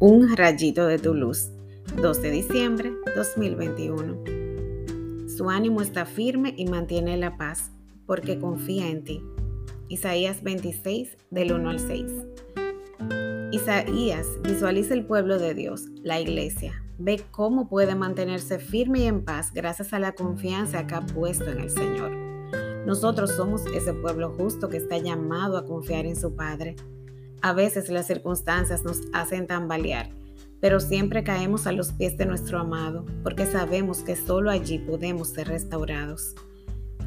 Un rayito de tu luz, 2 de diciembre 2021. Su ánimo está firme y mantiene la paz, porque confía en ti. Isaías 26, del 1 al 6. Isaías visualiza el pueblo de Dios, la iglesia. Ve cómo puede mantenerse firme y en paz gracias a la confianza que ha puesto en el Señor. Nosotros somos ese pueblo justo que está llamado a confiar en su Padre a veces las circunstancias nos hacen tambalear, pero siempre caemos a los pies de nuestro amado, porque sabemos que solo allí podemos ser restaurados.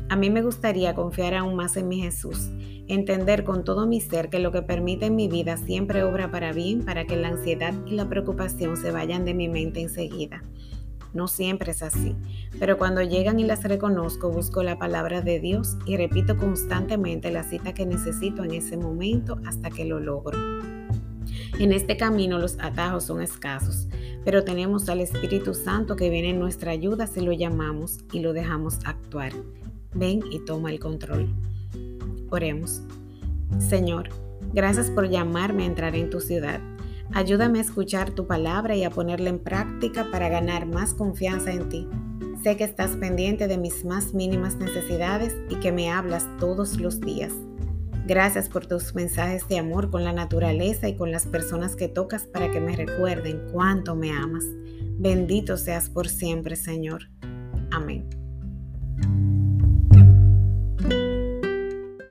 A mí me gustaría confiar aún más en mi Jesús, entender con todo mi ser que lo que permite en mi vida siempre obra para bien, para que la ansiedad y la preocupación se vayan de mi mente enseguida. No siempre es así, pero cuando llegan y las reconozco, busco la palabra de Dios y repito constantemente la cita que necesito en ese momento hasta que lo logro. En este camino los atajos son escasos, pero tenemos al Espíritu Santo que viene en nuestra ayuda si lo llamamos y lo dejamos actuar. Ven y toma el control. Oremos. Señor, gracias por llamarme a entrar en tu ciudad. Ayúdame a escuchar tu palabra y a ponerla en práctica para ganar más confianza en ti. Sé que estás pendiente de mis más mínimas necesidades y que me hablas todos los días. Gracias por tus mensajes de amor con la naturaleza y con las personas que tocas para que me recuerden cuánto me amas. Bendito seas por siempre, Señor. Amén.